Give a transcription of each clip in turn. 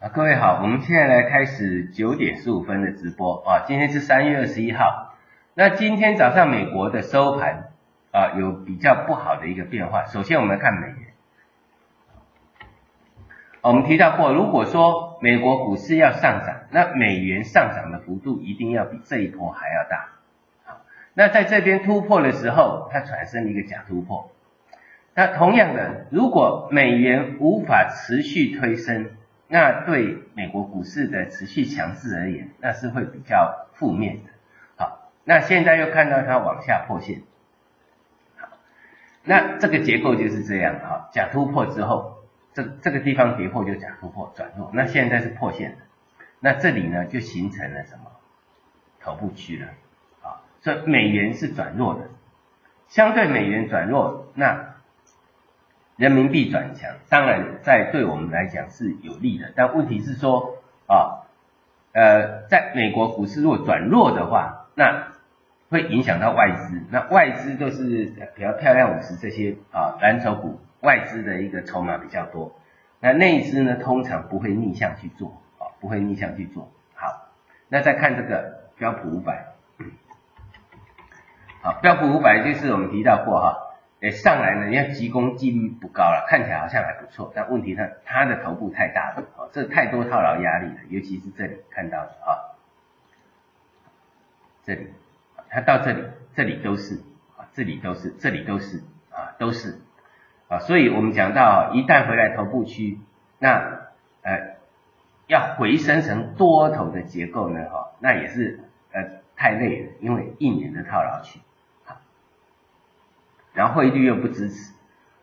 啊，各位好，我们现在来开始九点十五分的直播啊，今天是三月二十一号。那今天早上美国的收盘啊，有比较不好的一个变化。首先我们来看美元，我们提到过，如果说美国股市要上涨，那美元上涨的幅度一定要比这一波还要大。好，那在这边突破的时候，它产生一个假突破。那同样的，如果美元无法持续推升，那对美国股市的持续强势而言，那是会比较负面的。好，那现在又看到它往下破线，好，那这个结构就是这样。好，假突破之后，这这个地方跌破就假突破转弱，那现在是破线，那这里呢就形成了什么头部区了。啊，所以美元是转弱的，相对美元转弱，那。人民币转强，当然在对我们来讲是有利的，但问题是说啊，呃，在美国股市如果转弱的话，那会影响到外资，那外资就是比较漂亮五十这些啊蓝筹股，外资的一个筹码比较多，那内资呢通常不会逆向去做啊，不会逆向去做。好，那再看这个标普五百，好，标普五百就是我们提到过哈。诶，上来呢，人家急功近利不高了，看起来好像还不错，但问题它它的头部太大了，哦，这太多套牢压力了，尤其是这里看到的啊，这里，它到这里，这里都是啊，这里都是，这里都是啊，都是啊，所以我们讲到一旦回来头部区，那呃要回升成多头的结构呢，哈，那也是呃太累了，因为一年的套牢区。然后汇率又不支持，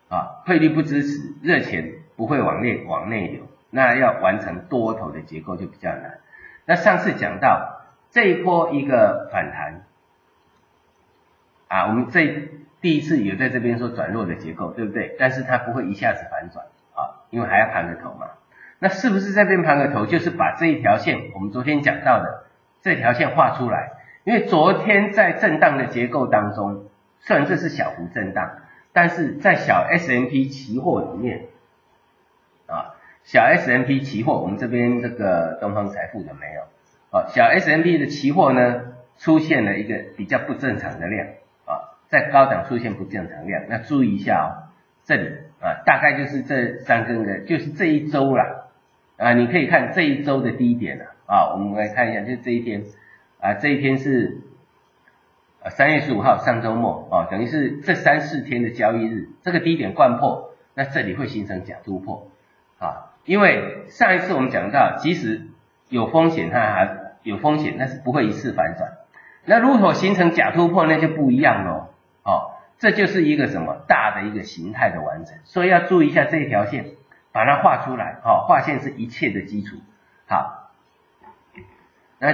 啊，汇率不支持，热钱不会往内往内流，那要完成多头的结构就比较难。那上次讲到这一波一个反弹，啊，我们这第一次有在这边说转弱的结构，对不对？但是它不会一下子反转，啊，因为还要盘个头嘛。那是不是这边盘个头，就是把这一条线，我们昨天讲到的这条线画出来？因为昨天在震荡的结构当中。虽然这是小幅震荡，但是在小 S M P 期货里面，啊，小 S M P 期货，我们这边这个东方财富有没有？啊，小 S M P 的期货呢，出现了一个比较不正常的量，啊，在高档出现不正常量，那注意一下哦，这里啊，大概就是这三根的，就是这一周啦，啊，你可以看这一周的低点了，啊，我们来看一下，就是这一天，啊，这一天是。啊，三月十五号上周末啊，等于是这三四天的交易日，这个低点贯破，那这里会形成假突破啊，因为上一次我们讲到，即使有风险，它还有风险，但是不会一次反转。那如果形成假突破，那就不一样喽，哦，这就是一个什么大的一个形态的完成，所以要注意一下这一条线，把它画出来，哦，画线是一切的基础，好，那。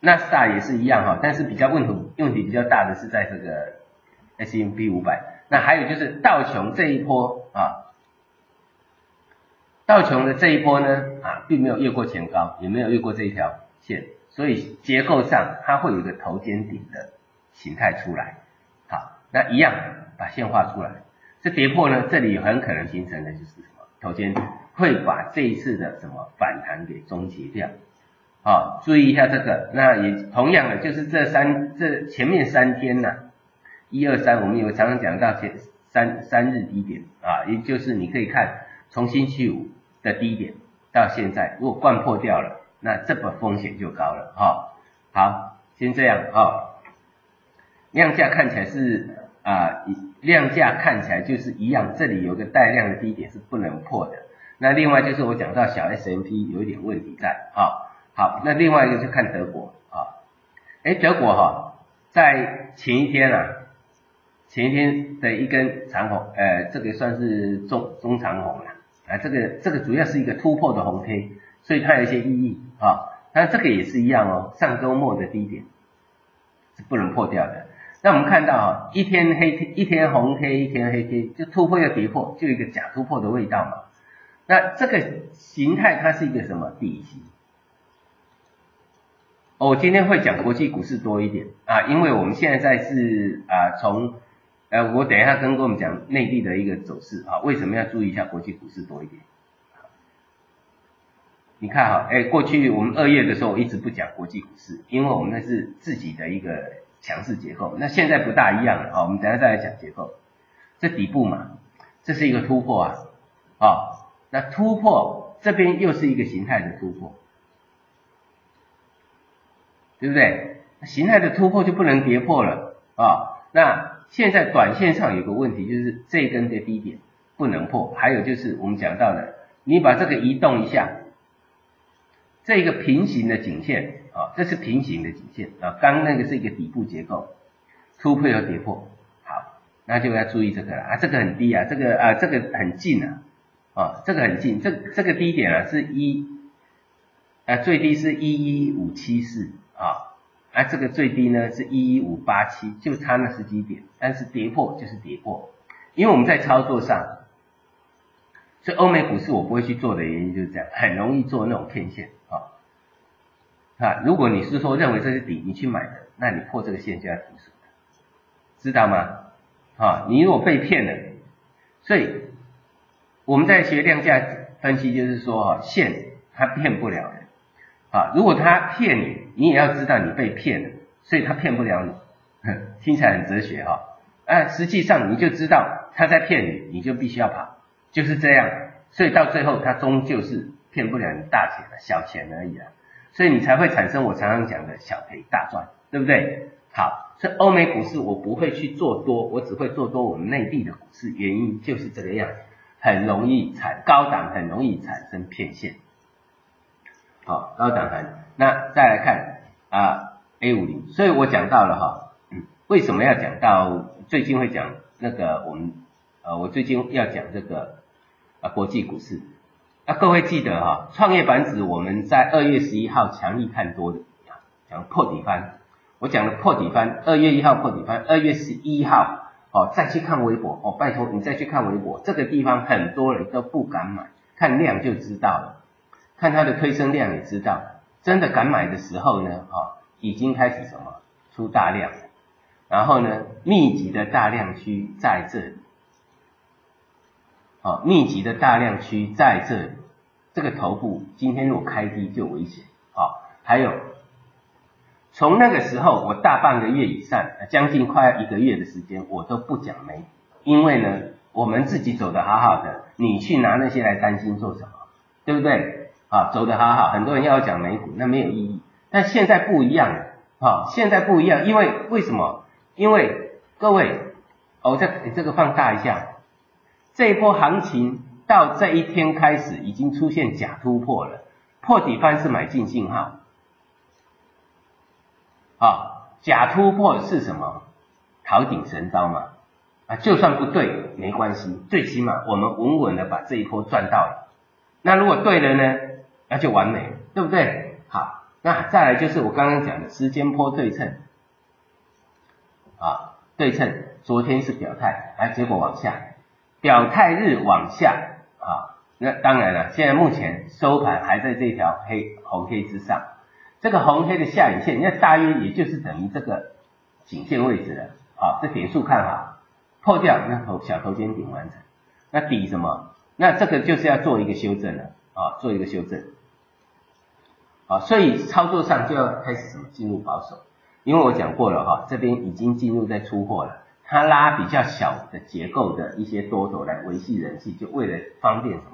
纳斯达也是一样哈，但是比较问题问题比较大的是在这个 S M B 五百，那还有就是道琼这一波啊，道琼的这一波呢啊，并没有越过前高，也没有越过这一条线，所以结构上它会有一个头肩顶的形态出来，好，那一样把线画出来，这跌破呢，这里很可能形成的就是什么？头肩顶，会把这一次的什么反弹给终结掉。好，注意一下这个，那也同样的，就是这三这前面三天呐，一二三，我们有常常讲到前三三日低点啊，也就是你可以看从星期五的低点到现在，如果贯破掉了，那这个风险就高了哈。好，先这样啊，量价看起来是啊，量价看起来就是一样，这里有个带量的低点是不能破的。那另外就是我讲到小 S M P 有一点问题在啊。好，那另外一个就看德国啊，哎，德国哈，在前一天啊，前一天的一根长红，呃，这个算是中中长红了，啊，这个这个主要是一个突破的红 K，所以它有一些意义啊，但这个也是一样哦，上周末的低点是不能破掉的。那我们看到啊，一天黑 K，一天红 K，一天黑 K，就突破又跌破，就一个假突破的味道嘛。那这个形态它是一个什么底型？我今天会讲国际股市多一点啊，因为我们现在是啊从呃我等一下跟我们讲内地的一个走势啊，为什么要注意一下国际股市多一点？你看哈，哎，过去我们二月的时候一直不讲国际股市，因为我们那是自己的一个强势结构。那现在不大一样了啊，我们等下再来讲结构。这底部嘛，这是一个突破啊，啊，那突破这边又是一个形态的突破，对不对？形态的突破就不能跌破了啊。那现在短线上有个问题，就是这根的低点不能破，还有就是我们讲到的，你把这个移动一下。这个平行的颈线啊，这是平行的颈线啊，刚那个是一个底部结构，突破要跌破，好，那就要注意这个了啊，这个很低啊，这个啊这个很近啊，啊这个很近，这这个低点啊是一，啊最低是一一五七四啊，啊这个最低呢是一一五八七，就差那十几点，但是跌破就是跌破，因为我们在操作上，所以欧美股市我不会去做的原因就是这样，很容易做那种骗线。啊，啊如果你是说认为这是底，你去买的，那你破这个线就要停损知道吗？啊，你如果被骗了，所以我们在学量价分析，就是说哈，线它骗不了人，啊，如果他骗你，你也要知道你被骗了，所以他骗不了你，听起来很哲学哈，哎，实际上你就知道他在骗你，你就必须要跑，就是这样，所以到最后他终究是骗不了你大钱的，小钱而已啊。所以你才会产生我常常讲的小赔大赚，对不对？好，所以欧美股市我不会去做多，我只会做多我们内地的股市，原因就是这个样，很容易产高档，很容易产生骗线。好，高档很，那再来看啊 A 五零，所以我讲到了哈，嗯，为什么要讲到最近会讲那个我们呃，我最近要讲这个啊国际股市。那各位记得哈，创业板指我们在二月十一号强力看多的，讲破底翻，我讲的破底翻，二月一号破底翻，二月十一号哦再去看微博。哦，拜托你再去看微博，这个地方很多人都不敢买，看量就知道了，看它的推升量也知道，真的敢买的时候呢，哈，已经开始什么出大量，然后呢，密集的大量区在这里。啊，密集的大量区在这里，这个头部今天如果开低就危险啊。还有，从那个时候我大半个月以上，将近快一个月的时间，我都不讲没，因为呢，我们自己走的好好的，你去拿那些来担心做什么？对不对？啊，走的好好，很多人要讲美股，那没有意义。但现在不一样了，啊，现在不一样，因为为什么？因为各位，我再给这个放大一下。这一波行情到这一天开始已经出现假突破了，破底翻是买进信号。啊，假突破是什么？逃顶神招嘛。啊，就算不对没关系，最起码我们稳稳的把这一波赚到了。那如果对了呢？那就完美了，对不对？好，那再来就是我刚刚讲的时间波对称。啊，对称，昨天是表态，哎，结果往下。表态日往下啊，那当然了，现在目前收盘还在这条黑红黑之上，这个红黑的下影线，那大约也就是等于这个颈线位置了啊。这点数看好，破掉那头小头肩顶完成，那底什么？那这个就是要做一个修正了啊，做一个修正啊，所以操作上就要开始什么进入保守，因为我讲过了哈，这边已经进入在出货了。它拉比较小的结构的一些多头来维系人气，就为了方便什么？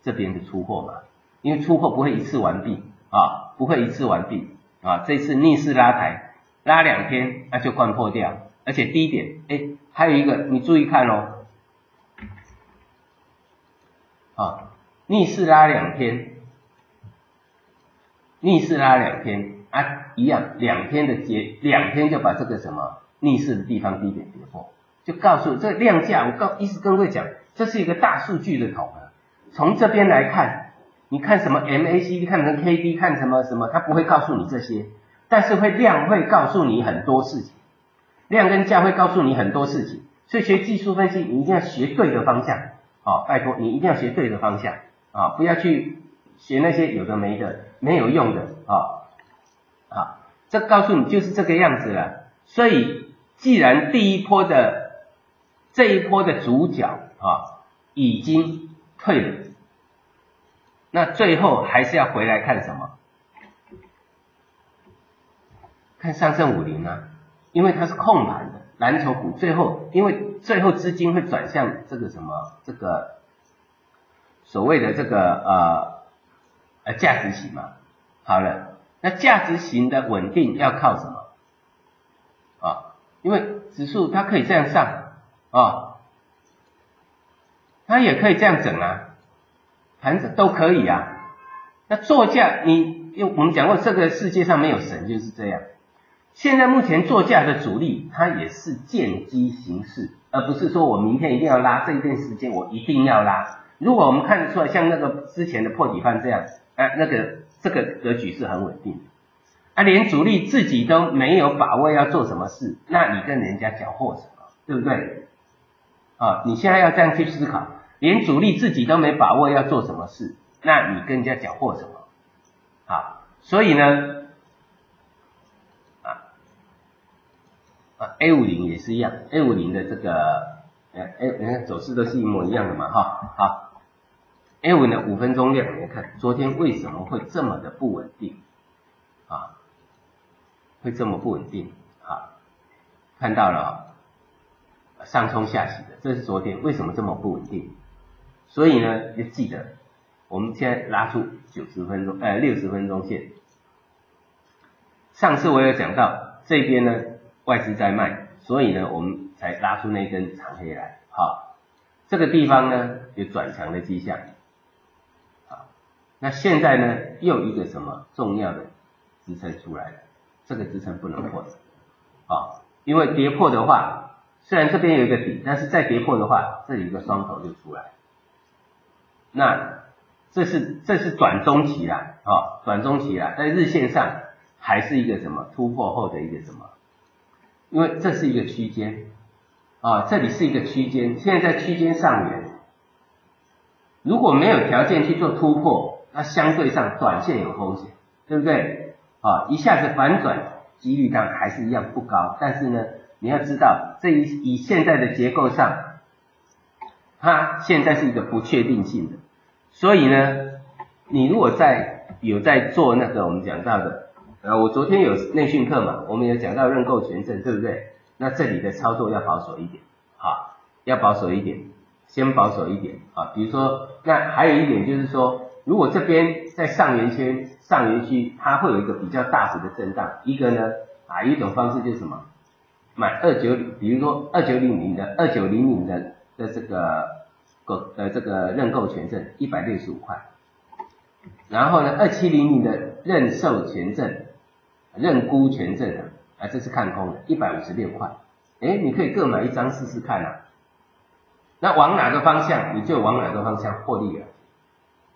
这边的出货嘛，因为出货不会一次完毕啊，不会一次完毕啊，这次逆势拉抬，拉两天那就灌破掉，而且低点，哎，还有一个你注意看哦，啊，逆势拉两天，逆势拉两天啊，一样，两天的结，两天就把这个什么？逆势的地方低点跌破，就告诉这量价，我告意思跟各位讲，这是一个大数据的统合。从这边来看，你看什么 MACD，看成 KD，看什么什么，它不会告诉你这些，但是会量会告诉你很多事情，量跟价会告诉你很多事情。所以学技术分析，你一定要学对的方向，啊，拜托你一定要学对的方向，啊，不要去学那些有的没的，没有用的，啊，啊，这告诉你就是这个样子了，所以。既然第一波的这一波的主角啊已经退了，那最后还是要回来看什么？看上证五零啊，因为它是控盘的蓝筹股，最后因为最后资金会转向这个什么这个所谓的这个呃呃价值型嘛。好了，那价值型的稳定要靠什么啊？因为指数它可以这样上啊，它也可以这样整啊，盘子都可以啊。那作价你因为我们讲过，这个世界上没有神就是这样。现在目前做价的主力，它也是见机行事，而不是说我明天一定要拉，这一段时间我一定要拉。如果我们看得出来，像那个之前的破底翻这样，哎，那个这个格局是很稳定的。啊，连主力自己都没有把握要做什么事，那你跟人家缴获什么？对不对？啊，你现在要这样去思考，连主力自己都没把握要做什么事，那你跟人家缴获什么？好，所以呢？啊，A 五零也是一样，A 五零的这个，哎哎，你看走势都是一模一样的嘛，哈，好，A 五的五分钟量，你看昨天为什么会这么的不稳定啊？会这么不稳定啊？看到了，上冲下洗的，这是昨天为什么这么不稳定？所以呢，要记得，我们现在拉出九十分钟，呃，六十分钟线。上次我有讲到这边呢。外资在卖，所以呢，我们才拉出那根长黑来。好，这个地方呢有转强的迹象。那现在呢又一个什么重要的支撑出来了？这个支撑不能破。啊，因为跌破的话，虽然这边有一个底，但是再跌破的话，这里一个双头就出来。那这是这是短中期啦，啊，短中期啦，在日线上还是一个什么突破后的一个什么？因为这是一个区间啊，这里是一个区间，现在在区间上缘，如果没有条件去做突破，它相对上短线有风险，对不对？啊，一下子反转几率当然还是一样不高，但是呢，你要知道，这一以现在的结构上，它现在是一个不确定性的，所以呢，你如果在有在做那个我们讲到的。呃，我昨天有内训课嘛，我们有讲到认购权证，对不对？那这里的操作要保守一点，好，要保守一点，先保守一点啊。比如说，那还有一点就是说，如果这边在上圆圈、上圆区，它会有一个比较大幅的震荡，一个呢，啊，一种方式就是什么，买二九，比如说二九零零的、二九零零的的这个购呃这个认购权证一百六十五块，然后呢，二七零零的认售权证。认沽权证啊，啊，这是看空的，一百五十六块，哎，你可以各买一张试试看啊。那往哪个方向，你就往哪个方向获利了。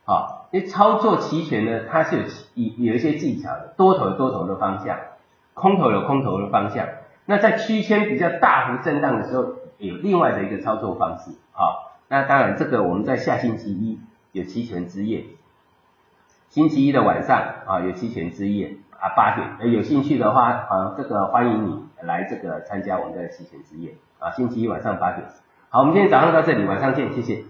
好，因为操作期权呢，它是有有有一些技巧的，多头多头的方向，空头有空头的方向。那在区间比较大幅震荡的时候，有另外的一个操作方式。好，那当然这个我们在下星期一有期权之夜，星期一的晚上啊有期权之夜。啊，八点，有兴趣的话，啊，这个欢迎你来这个参加我们的期权之夜，啊，星期一晚上八点。好，我们今天早上到这里，晚上见，谢谢。